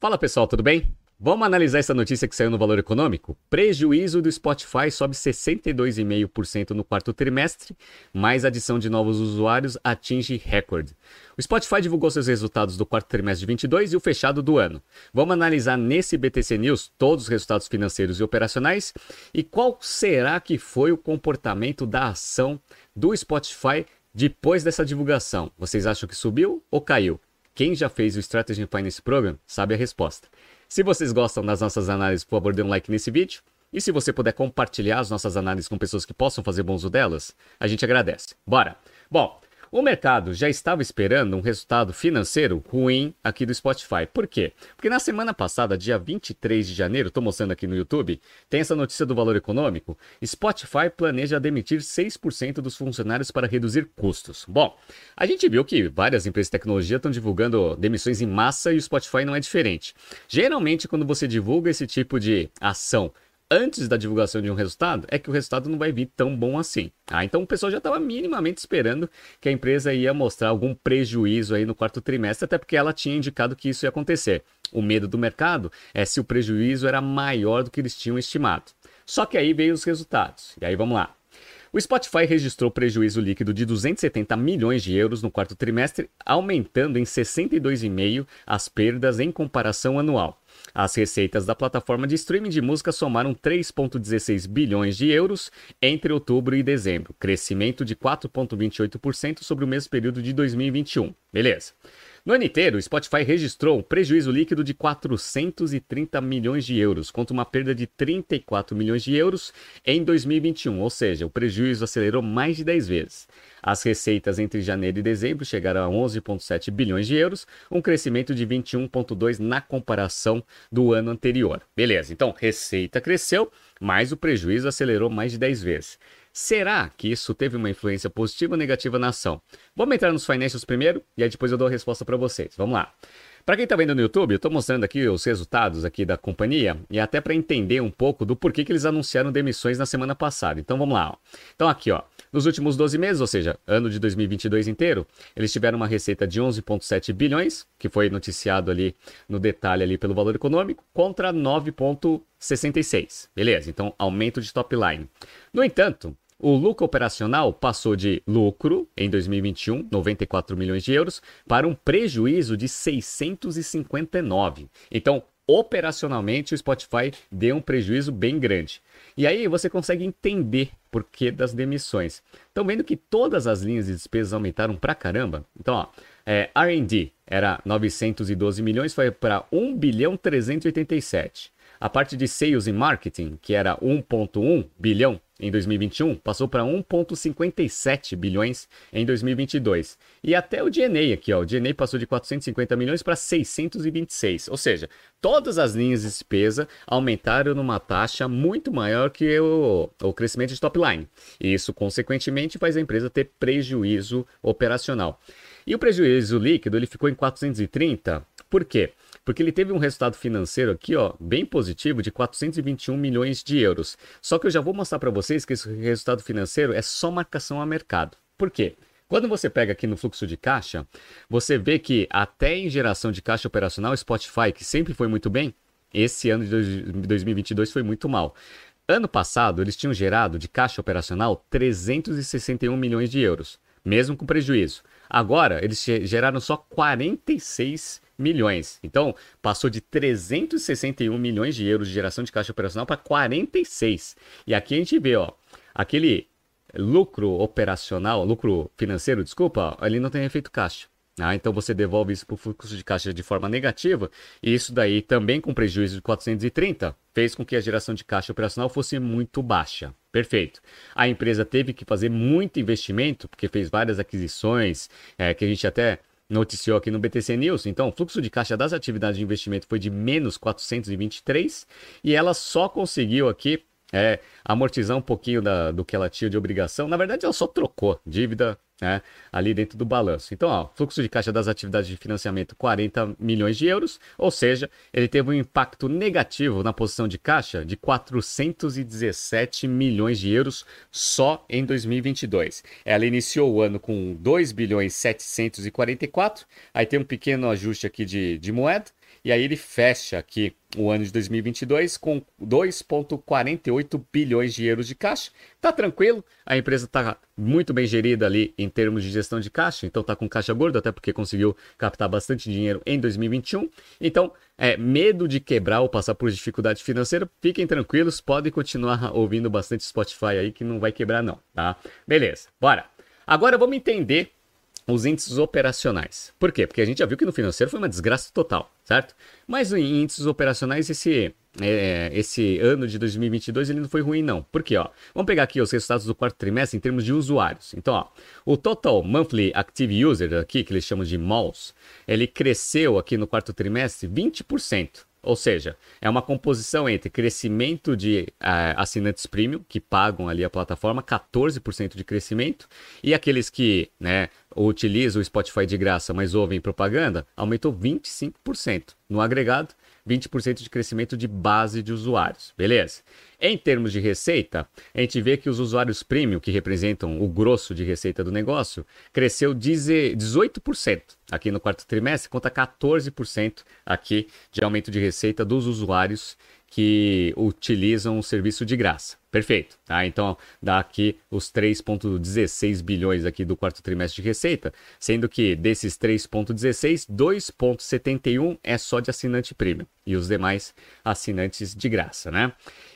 Fala pessoal, tudo bem? Vamos analisar essa notícia que saiu no Valor Econômico? Prejuízo do Spotify sobe 62,5% no quarto trimestre, mais adição de novos usuários atinge recorde. O Spotify divulgou seus resultados do quarto trimestre de 22 e o fechado do ano. Vamos analisar nesse BTC News todos os resultados financeiros e operacionais e qual será que foi o comportamento da ação do Spotify depois dessa divulgação. Vocês acham que subiu ou caiu? Quem já fez o Strategy Finance Program sabe a resposta. Se vocês gostam das nossas análises, por favor, dê um like nesse vídeo. E se você puder compartilhar as nossas análises com pessoas que possam fazer bom uso delas, a gente agradece. Bora! Bom, o mercado já estava esperando um resultado financeiro ruim aqui do Spotify. Por quê? Porque na semana passada, dia 23 de janeiro, estou mostrando aqui no YouTube, tem essa notícia do valor econômico. Spotify planeja demitir 6% dos funcionários para reduzir custos. Bom, a gente viu que várias empresas de tecnologia estão divulgando demissões em massa e o Spotify não é diferente. Geralmente, quando você divulga esse tipo de ação antes da divulgação de um resultado, é que o resultado não vai vir tão bom assim. Ah, então o pessoal já estava minimamente esperando que a empresa ia mostrar algum prejuízo aí no quarto trimestre, até porque ela tinha indicado que isso ia acontecer. O medo do mercado é se o prejuízo era maior do que eles tinham estimado. Só que aí veio os resultados. E aí vamos lá. O Spotify registrou prejuízo líquido de 270 milhões de euros no quarto trimestre, aumentando em 62,5 as perdas em comparação anual. As receitas da plataforma de streaming de música somaram 3,16 bilhões de euros entre outubro e dezembro, crescimento de 4,28% sobre o mesmo período de 2021. Beleza. No ano inteiro, o Spotify registrou um prejuízo líquido de 430 milhões de euros, contra uma perda de 34 milhões de euros em 2021, ou seja, o prejuízo acelerou mais de 10 vezes. As receitas entre janeiro e dezembro chegaram a 11,7 bilhões de euros, um crescimento de 21,2 na comparação do ano anterior. Beleza, então receita cresceu, mas o prejuízo acelerou mais de 10 vezes. Será que isso teve uma influência positiva ou negativa na ação? Vamos entrar nos financials primeiro e aí depois eu dou a resposta para vocês. Vamos lá. Para quem está vendo no YouTube, eu estou mostrando aqui os resultados aqui da companhia e até para entender um pouco do porquê que eles anunciaram demissões na semana passada. Então vamos lá. Ó. Então aqui, ó, nos últimos 12 meses, ou seja, ano de 2022 inteiro, eles tiveram uma receita de 11,7 bilhões, que foi noticiado ali no detalhe ali pelo valor econômico, contra 9,66. Beleza? Então aumento de top line. No entanto, o lucro operacional passou de lucro em 2021, 94 milhões de euros, para um prejuízo de 659. Então, operacionalmente, o Spotify deu um prejuízo bem grande. E aí você consegue entender por que das demissões. Estão vendo que todas as linhas de despesas aumentaram pra caramba? Então, ó, é, R&D era 912 milhões, foi para 1 bilhão 387. A parte de sales e marketing, que era 1.1 bilhão em 2021, passou para 1.57 bilhões em 2022. E até o DNA aqui, ó, o DNA passou de 450 milhões para 626. Ou seja, todas as linhas de despesa aumentaram numa taxa muito maior que o, o crescimento de top line. E isso, consequentemente, faz a empresa ter prejuízo operacional. E o prejuízo líquido ele ficou em 430. Por quê? Porque ele teve um resultado financeiro aqui, ó, bem positivo de 421 milhões de euros. Só que eu já vou mostrar para vocês que esse resultado financeiro é só marcação a mercado. Por quê? Quando você pega aqui no fluxo de caixa, você vê que até em geração de caixa operacional, Spotify, que sempre foi muito bem, esse ano de 2022 foi muito mal. Ano passado, eles tinham gerado de caixa operacional 361 milhões de euros, mesmo com prejuízo. Agora, eles geraram só 46 milhões. Então, passou de 361 milhões de euros de geração de caixa operacional para 46. E aqui a gente vê, ó, aquele lucro operacional, lucro financeiro, desculpa, ali não tem efeito caixa. Ah, então você devolve isso para o fluxo de caixa de forma negativa, e isso daí também com prejuízo de 430 fez com que a geração de caixa operacional fosse muito baixa. Perfeito. A empresa teve que fazer muito investimento, porque fez várias aquisições, é, que a gente até noticiou aqui no BTC News. Então, o fluxo de caixa das atividades de investimento foi de menos 423 e ela só conseguiu aqui é, amortizar um pouquinho da, do que ela tinha de obrigação. Na verdade, ela só trocou dívida né, ali dentro do balanço. Então, ó, fluxo de caixa das atividades de financiamento 40 milhões de euros, ou seja, ele teve um impacto negativo na posição de caixa de 417 milhões de euros só em 2022. Ela iniciou o ano com 2 bilhões 744, aí tem um pequeno ajuste aqui de, de moeda, E aí ele fecha aqui o ano de 2022 com 2,48 bilhões de euros de caixa. Tá tranquilo, a empresa tá muito bem gerida ali em termos de gestão de caixa, então tá com caixa gordo, até porque conseguiu captar bastante dinheiro em 2021. Então, é, medo de quebrar ou passar por dificuldade financeira, fiquem tranquilos, podem continuar ouvindo bastante Spotify aí que não vai quebrar não, tá? Beleza, bora. Agora vamos entender os índices operacionais. Por quê? Porque a gente já viu que no financeiro foi uma desgraça total, certo? Mas em índices operacionais, esse, é, esse ano de 2022 ele não foi ruim, não. Por quê? Ó? Vamos pegar aqui os resultados do quarto trimestre em termos de usuários. Então, ó, o Total Monthly Active User, aqui, que eles chamam de MAUs, ele cresceu aqui no quarto trimestre 20%. Ou seja, é uma composição entre crescimento de uh, assinantes premium, que pagam ali a plataforma, 14% de crescimento, e aqueles que né, utilizam o Spotify de graça, mas ouvem propaganda, aumentou 25% no agregado 20% de crescimento de base de usuários, beleza? Em termos de receita, a gente vê que os usuários premium, que representam o grosso de receita do negócio, cresceu 18% aqui no quarto trimestre, conta 14% aqui de aumento de receita dos usuários que utilizam o serviço de graça. Perfeito, tá? Então dá aqui os 3.16 bilhões aqui do quarto trimestre de receita, sendo que desses 3.16, 2.71 é só de assinante premium e os demais assinantes de graça, né?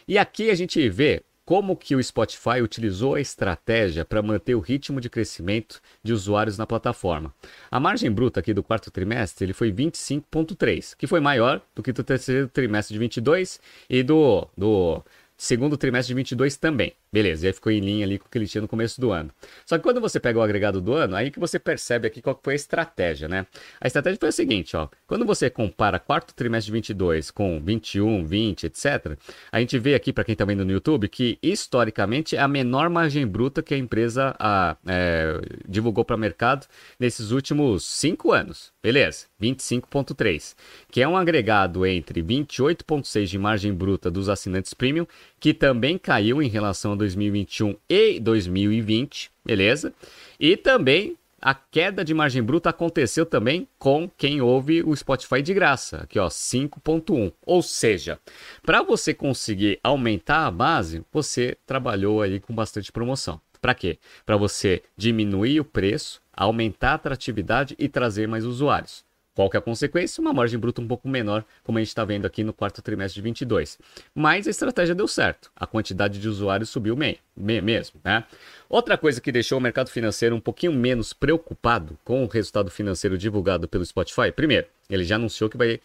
E aqui a gente vê como que o Spotify utilizou a estratégia para manter o ritmo de crescimento de usuários na plataforma. A margem bruta aqui do quarto trimestre ele foi 25,3, que foi maior do que do terceiro trimestre de 22 e do, do segundo trimestre de 22 também. Beleza, e aí ficou em linha ali com o que ele tinha no começo do ano. Só que quando você pega o agregado do ano, aí que você percebe aqui qual foi a estratégia, né? A estratégia foi a seguinte, ó. Quando você compara quarto trimestre de 22 com 21, 20, etc., a gente vê aqui, para quem tá vendo no YouTube, que historicamente é a menor margem bruta que a empresa a, é, divulgou para o mercado nesses últimos cinco anos. Beleza, 25,3, que é um agregado entre 28,6 de margem bruta dos assinantes premium, que também caiu em relação a 2021 e 2020, beleza? E também a queda de margem bruta aconteceu também com quem ouve o Spotify de graça, aqui ó, 5.1. Ou seja, para você conseguir aumentar a base, você trabalhou aí com bastante promoção. Para quê? Para você diminuir o preço, aumentar a atratividade e trazer mais usuários. Qual que é a consequência? Uma margem bruta um pouco menor, como a gente está vendo aqui no quarto trimestre de 22. Mas a estratégia deu certo. A quantidade de usuários subiu meio, mesmo. Né? Outra coisa que deixou o mercado financeiro um pouquinho menos preocupado com o resultado financeiro divulgado pelo Spotify. Primeiro, ele já anunciou que vai,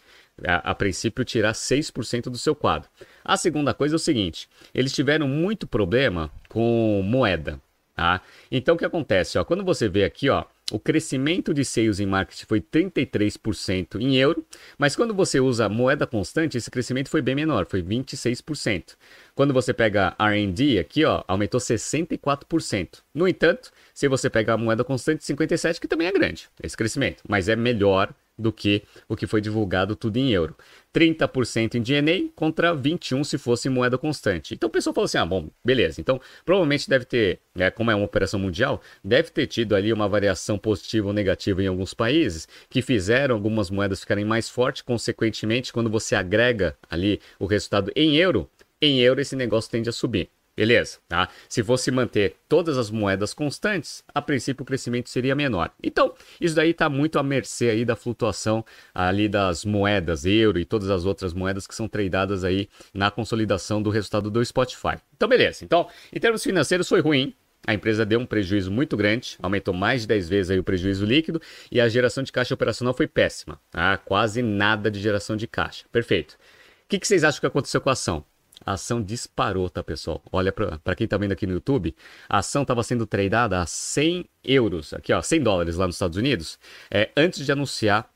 a, a princípio, tirar 6% do seu quadro. A segunda coisa é o seguinte: eles tiveram muito problema com moeda. Tá? Então o que acontece? Ó, quando você vê aqui, ó, o crescimento de sales em marketing foi 33% em euro, mas quando você usa moeda constante, esse crescimento foi bem menor, foi 26%. Quando você pega R&D aqui, ó, aumentou 64%. No entanto, se você pega a moeda constante, 57, que também é grande, esse crescimento, mas é melhor do que o que foi divulgado tudo em euro. 30% em DNA contra 21% se fosse moeda constante. Então o pessoal falou assim: ah, bom, beleza. Então provavelmente deve ter, né, como é uma operação mundial, deve ter tido ali uma variação positiva ou negativa em alguns países que fizeram algumas moedas ficarem mais fortes. Consequentemente, quando você agrega ali o resultado em euro, em euro esse negócio tende a subir. Beleza, tá? Se fosse manter todas as moedas constantes, a princípio o crescimento seria menor. Então, isso daí está muito à mercê aí da flutuação ali das moedas, euro e todas as outras moedas que são tradeadas aí na consolidação do resultado do Spotify. Então, beleza. Então, em termos financeiros foi ruim, a empresa deu um prejuízo muito grande, aumentou mais de 10 vezes aí o prejuízo líquido e a geração de caixa operacional foi péssima, tá? quase nada de geração de caixa. Perfeito. O que, que vocês acham que aconteceu com a ação? A ação disparou, tá, pessoal? Olha para quem tá vendo aqui no YouTube, a ação estava sendo tradeada a 100 euros, aqui ó, 100 dólares lá nos Estados Unidos, é, antes de anunciar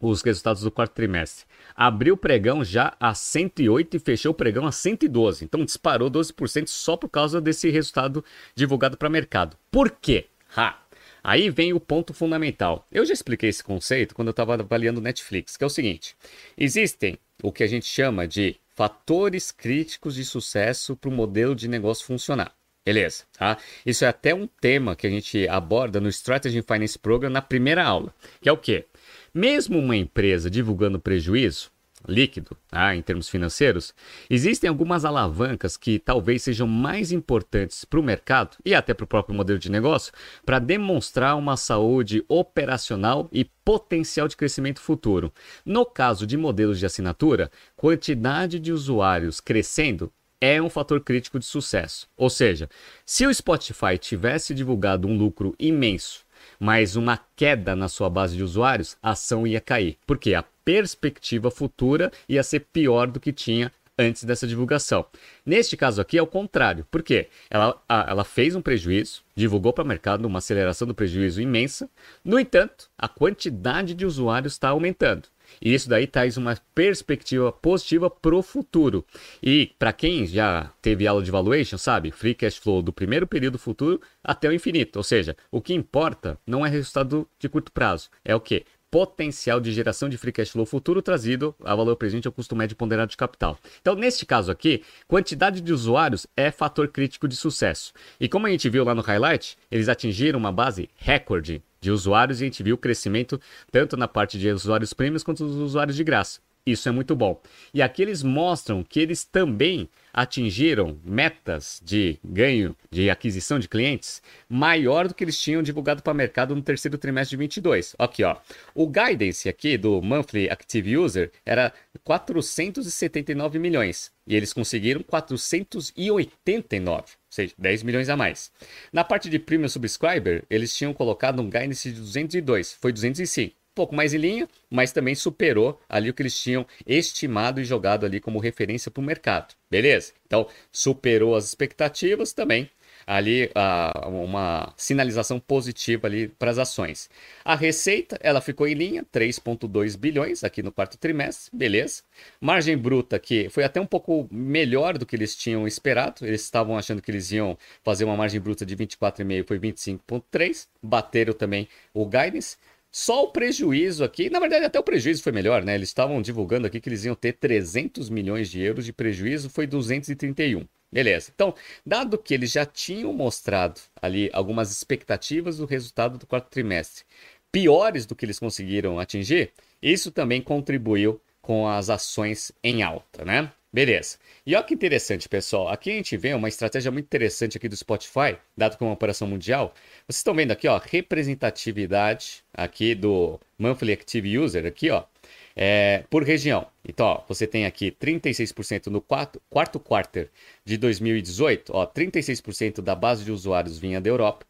os resultados do quarto trimestre. Abriu o pregão já a 108 e fechou o pregão a 112. Então disparou 12% só por causa desse resultado divulgado para mercado. Por quê? Ha! Aí vem o ponto fundamental. Eu já expliquei esse conceito quando eu estava avaliando Netflix, que é o seguinte: existem o que a gente chama de fatores críticos de sucesso para o modelo de negócio funcionar. Beleza, tá? Isso é até um tema que a gente aborda no Strategy Finance Program na primeira aula, que é o quê? Mesmo uma empresa divulgando prejuízo, líquido, ah, em termos financeiros, existem algumas alavancas que talvez sejam mais importantes para o mercado e até para o próprio modelo de negócio para demonstrar uma saúde operacional e potencial de crescimento futuro. No caso de modelos de assinatura, quantidade de usuários crescendo é um fator crítico de sucesso. Ou seja, se o Spotify tivesse divulgado um lucro imenso mas uma queda na sua base de usuários, a ação ia cair. Porque a perspectiva futura ia ser pior do que tinha antes dessa divulgação. Neste caso aqui é o contrário, porque ela, ela fez um prejuízo, divulgou para o mercado uma aceleração do prejuízo imensa, no entanto, a quantidade de usuários está aumentando. E isso daí traz uma perspectiva positiva para o futuro. E para quem já teve aula de valuation, sabe, free cash flow do primeiro período futuro até o infinito. Ou seja, o que importa não é resultado de curto prazo, é o que? potencial de geração de free cash flow futuro trazido a valor presente ao custo médio ponderado de capital. Então, neste caso aqui, quantidade de usuários é fator crítico de sucesso. E como a gente viu lá no highlight, eles atingiram uma base recorde de usuários e a gente viu o crescimento tanto na parte de usuários prêmios quanto dos usuários de graça. Isso é muito bom. E aqui eles mostram que eles também atingiram metas de ganho de aquisição de clientes maior do que eles tinham divulgado para o mercado no terceiro trimestre de 22. Aqui, ó. O guidance aqui do monthly active user era 479 milhões e eles conseguiram 489, ou seja, 10 milhões a mais. Na parte de premium subscriber, eles tinham colocado um guidance de 202, foi 205 pouco mais em linha, mas também superou ali o que eles tinham estimado e jogado ali como referência para o mercado. Beleza? Então, superou as expectativas também. Ali uh, uma sinalização positiva ali para as ações. A receita ela ficou em linha, 3,2 bilhões aqui no quarto trimestre, beleza. Margem bruta que foi até um pouco melhor do que eles tinham esperado. Eles estavam achando que eles iam fazer uma margem bruta de 24,5, foi 25,3. Bateram também o guidance. Só o prejuízo aqui, na verdade até o prejuízo foi melhor, né? Eles estavam divulgando aqui que eles iam ter 300 milhões de euros de prejuízo, foi 231. Beleza. Então, dado que eles já tinham mostrado ali algumas expectativas do resultado do quarto trimestre piores do que eles conseguiram atingir, isso também contribuiu com as ações em alta, né? Beleza. E olha que interessante, pessoal. Aqui a gente vê uma estratégia muito interessante aqui do Spotify, dado como uma operação mundial. Vocês estão vendo aqui, ó, representatividade aqui do Monthly Active User, aqui, ó, é, por região. Então, ó, você tem aqui 36% no quarto, quarto quarter de 2018, ó, 36% da base de usuários vinha da Europa,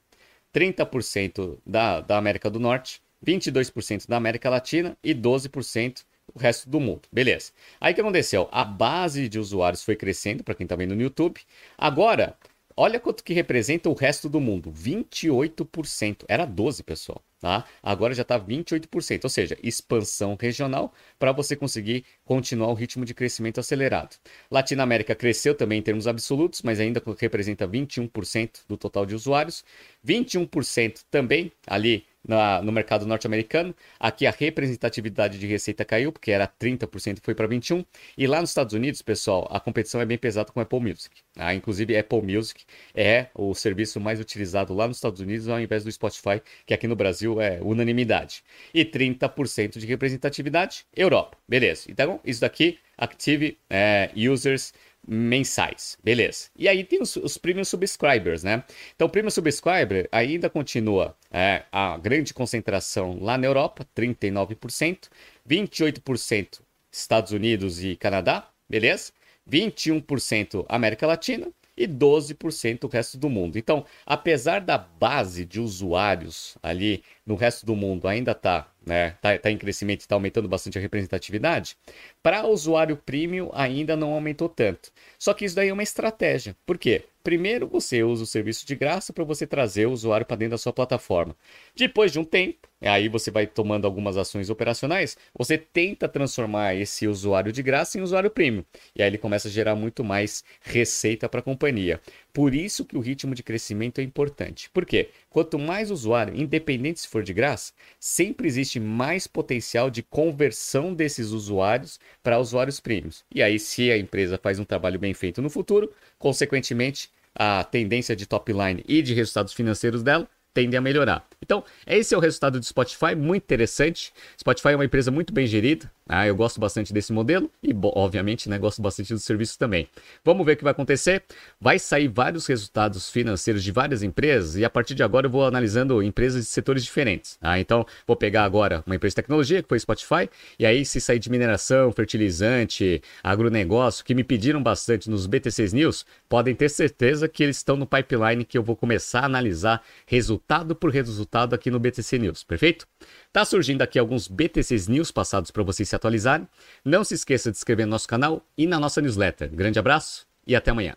30% da, da América do Norte, 22% da América Latina e 12% o resto do mundo. Beleza. Aí o que aconteceu? A base de usuários foi crescendo, para quem está vendo no YouTube. Agora, olha quanto que representa o resto do mundo. 28%. Era 12%, pessoal. Tá? Agora já está 28%, ou seja, expansão regional para você conseguir continuar o ritmo de crescimento acelerado. Latinoamérica cresceu também em termos absolutos, mas ainda representa 21% do total de usuários. 21% também ali na, no mercado norte-americano. Aqui a representatividade de receita caiu, porque era 30% foi para 21%. E lá nos Estados Unidos, pessoal, a competição é bem pesada com Apple Music. Ah, inclusive, Apple Music é o serviço mais utilizado lá nos Estados Unidos ao invés do Spotify, que aqui no Brasil é unanimidade. E 30% de representatividade, Europa. Beleza. Então, isso daqui, Active é, Users mensais. Beleza. E aí tem os, os premium subscribers, né? Então, premium subscriber ainda continua é, a grande concentração lá na Europa, 39%, 28% Estados Unidos e Canadá, beleza? 21% América Latina e 12% o resto do mundo. Então, apesar da base de usuários ali no resto do mundo ainda está né, tá, tá em crescimento e está aumentando bastante a representatividade, para usuário premium ainda não aumentou tanto. Só que isso daí é uma estratégia. Por quê? Primeiro você usa o serviço de graça para você trazer o usuário para dentro da sua plataforma. Depois de um tempo, aí você vai tomando algumas ações operacionais, você tenta transformar esse usuário de graça em usuário premium. E aí ele começa a gerar muito mais receita para a companhia. Por isso que o ritmo de crescimento é importante. Por quê? Quanto mais usuário, independente se for de graça, sempre existe mais potencial de conversão desses usuários para usuários premiums. E aí, se a empresa faz um trabalho bem feito no futuro, consequentemente, a tendência de top line e de resultados financeiros dela tende a melhorar. Então, esse é o resultado do Spotify, muito interessante. Spotify é uma empresa muito bem gerida, ah, eu gosto bastante desse modelo e, obviamente, né, gosto bastante do serviço também. Vamos ver o que vai acontecer. Vai sair vários resultados financeiros de várias empresas e a partir de agora eu vou analisando empresas de setores diferentes. Ah, então, vou pegar agora uma empresa de tecnologia, que foi Spotify, e aí se sair de mineração, fertilizante, agronegócio, que me pediram bastante nos BTCs News, podem ter certeza que eles estão no pipeline que eu vou começar a analisar resultado por resultado aqui no BTC News, perfeito? Tá surgindo aqui alguns BTCs News passados para vocês se atualizarem. Não se esqueça de inscrever no nosso canal e na nossa newsletter. Grande abraço e até amanhã.